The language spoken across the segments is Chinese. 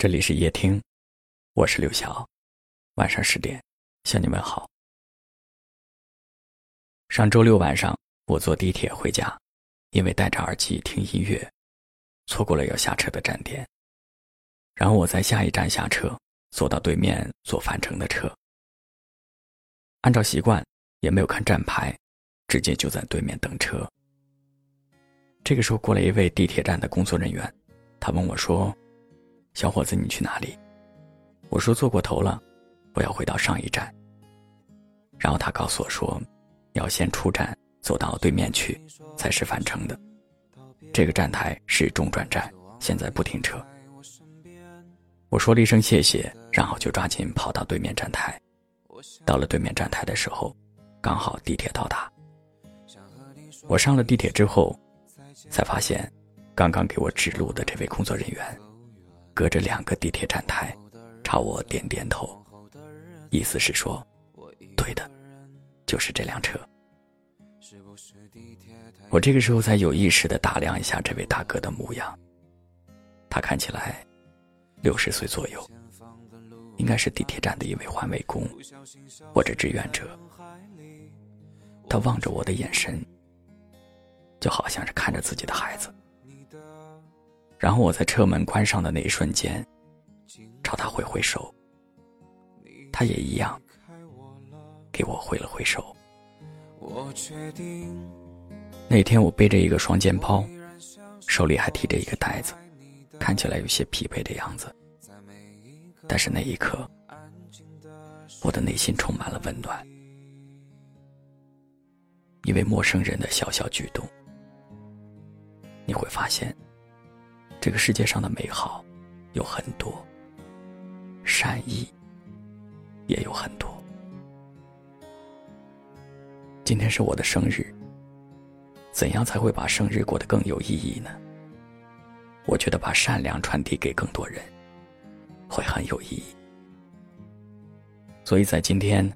这里是夜听，我是刘晓。晚上十点向你们好。上周六晚上，我坐地铁回家，因为戴着耳机听音乐，错过了要下车的站点。然后我在下一站下车，坐到对面坐返程的车。按照习惯，也没有看站牌，直接就在对面等车。这个时候过来一位地铁站的工作人员，他问我说。小伙子，你去哪里？我说坐过头了，我要回到上一站。然后他告诉我说，要先出站，走到对面去，才是返程的。这个站台是中转站，现在不停车。我说了一声谢谢，然后就抓紧跑到对面站台。到了对面站台的时候，刚好地铁到达。我上了地铁之后，才发现，刚刚给我指路的这位工作人员。隔着两个地铁站台，朝我点点头，意思是说，对的，就是这辆车。我这个时候才有意识的打量一下这位大哥的模样，他看起来六十岁左右，应该是地铁站的一位环卫工或者志愿者。他望着我的眼神，就好像是看着自己的孩子。然后我在车门关上的那一瞬间，朝他挥挥手，他也一样给我挥了挥手。那天我背着一个双肩包，手里还提着一个袋子，看起来有些疲惫的样子。但是那一刻，我的内心充满了温暖。一位陌生人的小小举动，你会发现。这个世界上的美好有很多，善意也有很多。今天是我的生日，怎样才会把生日过得更有意义呢？我觉得把善良传递给更多人，会很有意义。所以在今天，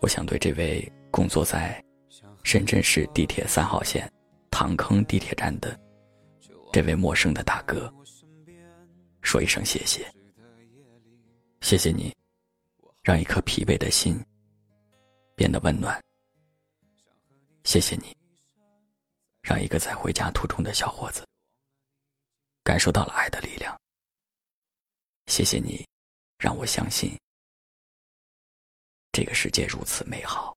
我想对这位工作在深圳市地铁三号线塘坑地铁站的。这位陌生的大哥，说一声谢谢，谢谢你，让一颗疲惫的心变得温暖。谢谢你，让一个在回家途中的小伙子感受到了爱的力量。谢谢你，让我相信这个世界如此美好。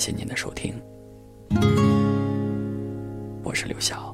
谢您的收听，我是刘晓。